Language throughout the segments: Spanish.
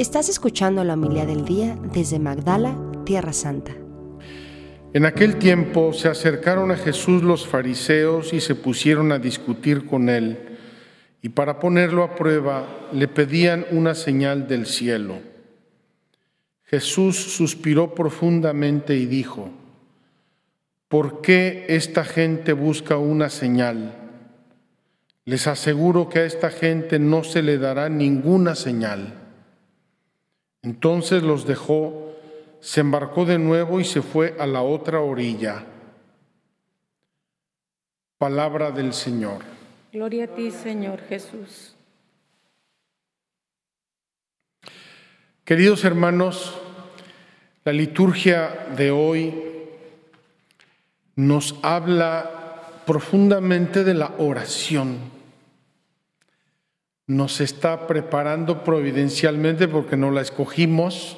Estás escuchando la humildad del día desde Magdala, Tierra Santa. En aquel tiempo se acercaron a Jesús los fariseos y se pusieron a discutir con él, y para ponerlo a prueba le pedían una señal del cielo. Jesús suspiró profundamente y dijo, ¿por qué esta gente busca una señal? Les aseguro que a esta gente no se le dará ninguna señal. Entonces los dejó, se embarcó de nuevo y se fue a la otra orilla. Palabra del Señor. Gloria a ti, Señor Jesús. Queridos hermanos, la liturgia de hoy nos habla profundamente de la oración nos está preparando providencialmente porque no la escogimos,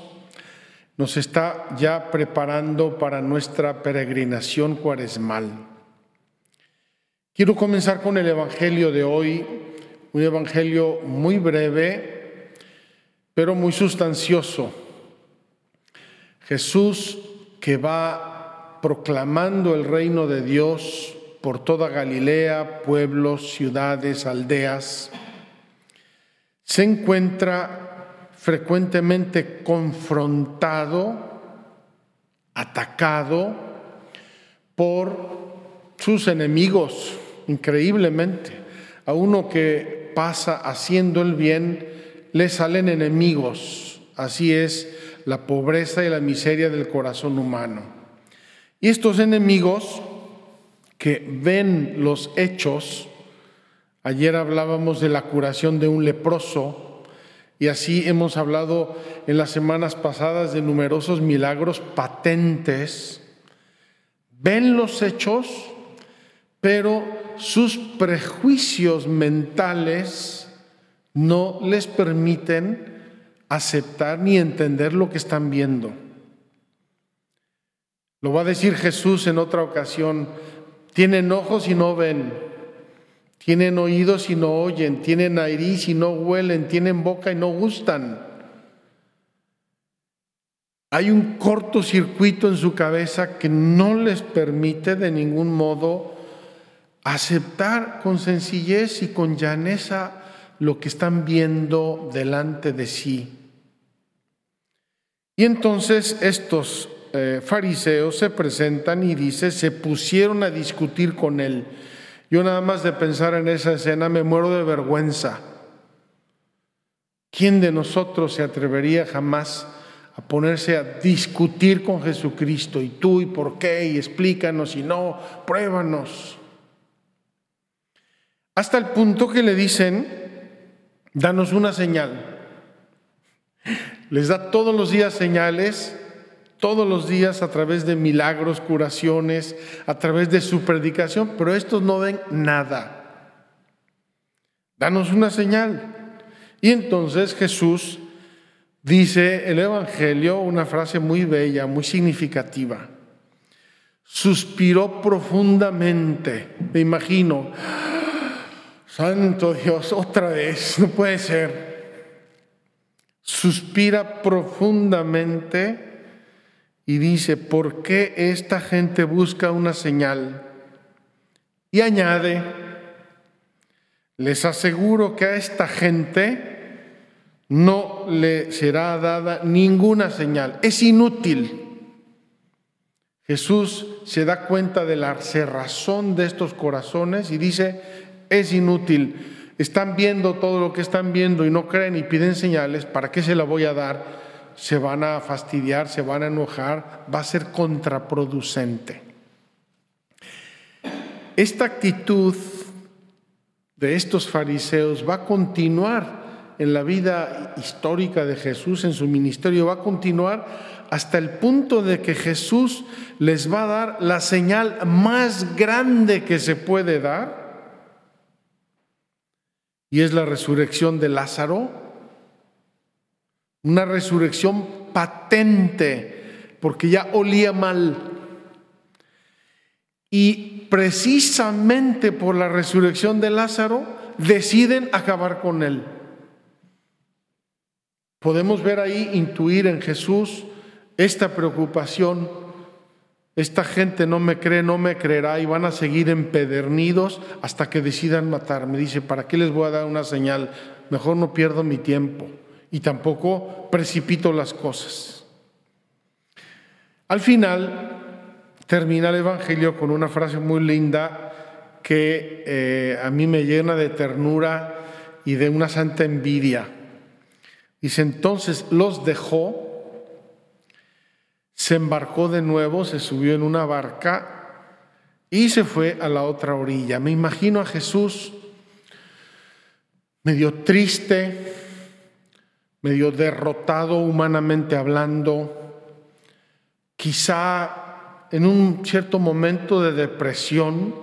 nos está ya preparando para nuestra peregrinación cuaresmal. Quiero comenzar con el Evangelio de hoy, un Evangelio muy breve, pero muy sustancioso. Jesús que va proclamando el reino de Dios por toda Galilea, pueblos, ciudades, aldeas, se encuentra frecuentemente confrontado, atacado por sus enemigos, increíblemente. A uno que pasa haciendo el bien, le salen enemigos. Así es la pobreza y la miseria del corazón humano. Y estos enemigos que ven los hechos, Ayer hablábamos de la curación de un leproso y así hemos hablado en las semanas pasadas de numerosos milagros patentes. Ven los hechos, pero sus prejuicios mentales no les permiten aceptar ni entender lo que están viendo. Lo va a decir Jesús en otra ocasión, tienen ojos y no ven tienen oídos y no oyen, tienen nariz y no huelen, tienen boca y no gustan. Hay un cortocircuito en su cabeza que no les permite de ningún modo aceptar con sencillez y con llaneza lo que están viendo delante de sí. Y entonces estos eh, fariseos se presentan y dice, se pusieron a discutir con él. Yo nada más de pensar en esa escena me muero de vergüenza. ¿Quién de nosotros se atrevería jamás a ponerse a discutir con Jesucristo? Y tú, y por qué, y explícanos, y no, pruébanos. Hasta el punto que le dicen, danos una señal. Les da todos los días señales todos los días a través de milagros, curaciones, a través de su predicación, pero estos no ven nada. Danos una señal. Y entonces Jesús dice el Evangelio una frase muy bella, muy significativa. Suspiró profundamente, me imagino, Santo Dios, otra vez, no puede ser. Suspira profundamente y dice, ¿por qué esta gente busca una señal? Y añade, les aseguro que a esta gente no le será dada ninguna señal. Es inútil. Jesús se da cuenta de la cerrazón de estos corazones y dice, es inútil. Están viendo todo lo que están viendo y no creen y piden señales. ¿Para qué se la voy a dar? Se van a fastidiar, se van a enojar, va a ser contraproducente. Esta actitud de estos fariseos va a continuar en la vida histórica de Jesús, en su ministerio, va a continuar hasta el punto de que Jesús les va a dar la señal más grande que se puede dar, y es la resurrección de Lázaro una resurrección patente, porque ya olía mal. Y precisamente por la resurrección de Lázaro deciden acabar con él. Podemos ver ahí, intuir en Jesús esta preocupación. Esta gente no me cree, no me creerá y van a seguir empedernidos hasta que decidan matarme. Dice, ¿para qué les voy a dar una señal? Mejor no pierdo mi tiempo y tampoco precipito las cosas. Al final termina el Evangelio con una frase muy linda que eh, a mí me llena de ternura y de una santa envidia. Dice, entonces los dejó, se embarcó de nuevo, se subió en una barca y se fue a la otra orilla. Me imagino a Jesús medio triste, medio derrotado humanamente hablando, quizá en un cierto momento de depresión,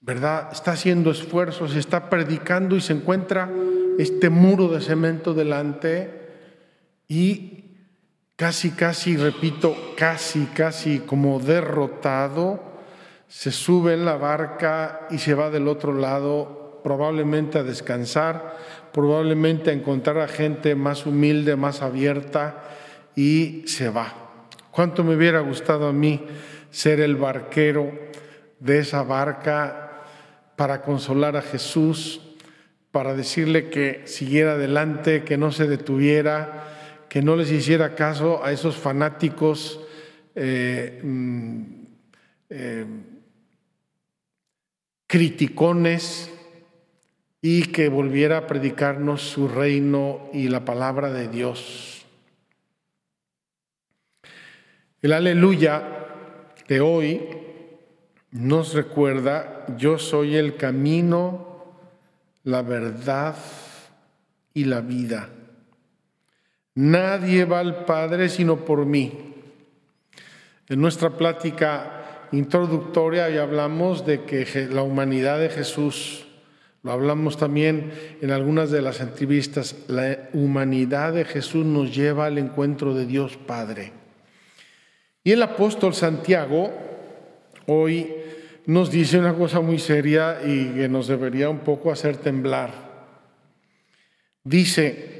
¿verdad? Está haciendo esfuerzos, está predicando y se encuentra este muro de cemento delante y casi, casi, repito, casi, casi como derrotado, se sube en la barca y se va del otro lado, probablemente a descansar, probablemente a encontrar a gente más humilde, más abierta y se va. ¿Cuánto me hubiera gustado a mí ser el barquero de esa barca para consolar a Jesús? para decirle que siguiera adelante, que no se detuviera, que no les hiciera caso a esos fanáticos eh, mm, eh, criticones y que volviera a predicarnos su reino y la palabra de Dios. El aleluya de hoy nos recuerda, yo soy el camino, la verdad y la vida. Nadie va al Padre sino por mí. En nuestra plática introductoria ya hablamos de que la humanidad de Jesús, hablamos también en algunas de las entrevistas, la humanidad de Jesús nos lleva al encuentro de Dios Padre. Y el apóstol Santiago hoy nos dice una cosa muy seria y que nos debería un poco hacer temblar. Dice,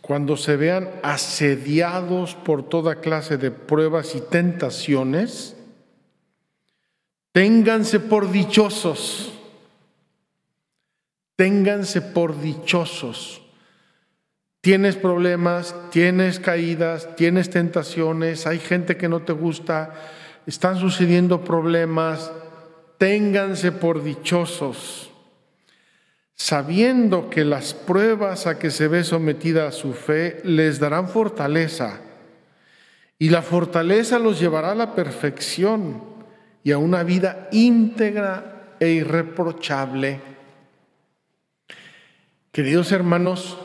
cuando se vean asediados por toda clase de pruebas y tentaciones, ténganse por dichosos, ténganse por dichosos. Tienes problemas, tienes caídas, tienes tentaciones, hay gente que no te gusta, están sucediendo problemas, ténganse por dichosos, sabiendo que las pruebas a que se ve sometida su fe les darán fortaleza, y la fortaleza los llevará a la perfección y a una vida íntegra e irreprochable. Queridos hermanos,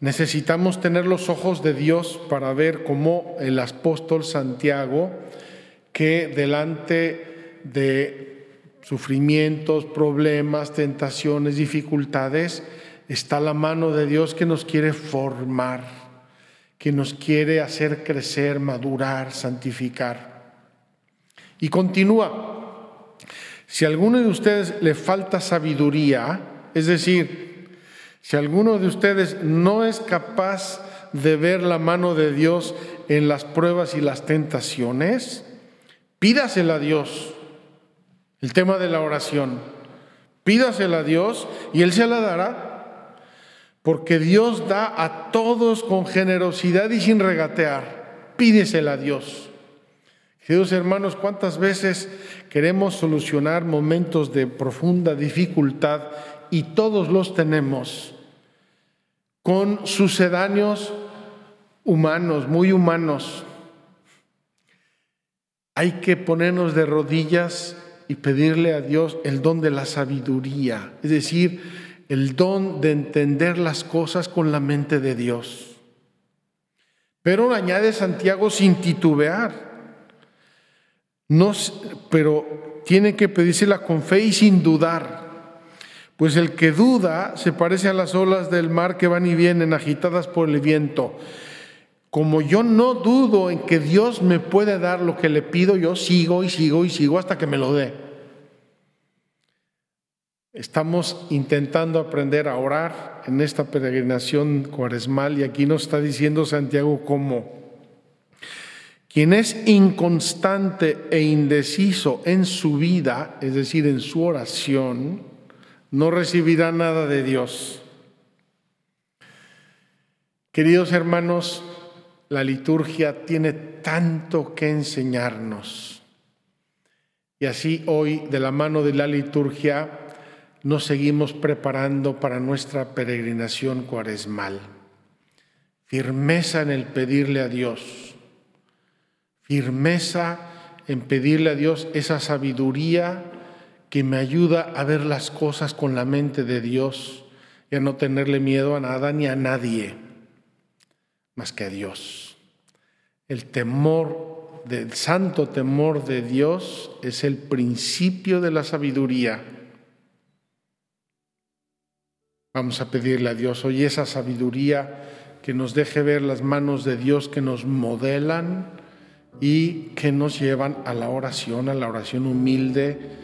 necesitamos tener los ojos de Dios para ver cómo el apóstol Santiago, que delante de sufrimientos, problemas, tentaciones, dificultades, está la mano de Dios que nos quiere formar, que nos quiere hacer crecer, madurar, santificar. Y continúa, si a alguno de ustedes le falta sabiduría, es decir, si alguno de ustedes no es capaz de ver la mano de Dios en las pruebas y las tentaciones, pídasela a Dios el tema de la oración. Pídasela a Dios y Él se la dará. Porque Dios da a todos con generosidad y sin regatear. Pídesela a Dios. Queridos hermanos, ¿cuántas veces queremos solucionar momentos de profunda dificultad y todos los tenemos con sucedáneos humanos, muy humanos? Hay que ponernos de rodillas y pedirle a Dios el don de la sabiduría, es decir, el don de entender las cosas con la mente de Dios. Pero añade Santiago sin titubear. No, pero tiene que pedírsela con fe y sin dudar. Pues el que duda se parece a las olas del mar que van y vienen agitadas por el viento. Como yo no dudo en que Dios me puede dar lo que le pido, yo sigo y sigo y sigo hasta que me lo dé. Estamos intentando aprender a orar en esta peregrinación cuaresmal y aquí nos está diciendo Santiago cómo. Quien es inconstante e indeciso en su vida, es decir, en su oración, no recibirá nada de Dios. Queridos hermanos, la liturgia tiene tanto que enseñarnos. Y así hoy, de la mano de la liturgia, nos seguimos preparando para nuestra peregrinación cuaresmal. Firmeza en el pedirle a Dios. Firmeza en pedirle a Dios esa sabiduría que me ayuda a ver las cosas con la mente de Dios y a no tenerle miedo a nada ni a nadie más que a Dios. El temor, del santo temor de Dios es el principio de la sabiduría Vamos a pedirle a Dios hoy esa sabiduría que nos deje ver las manos de Dios que nos modelan y que nos llevan a la oración, a la oración humilde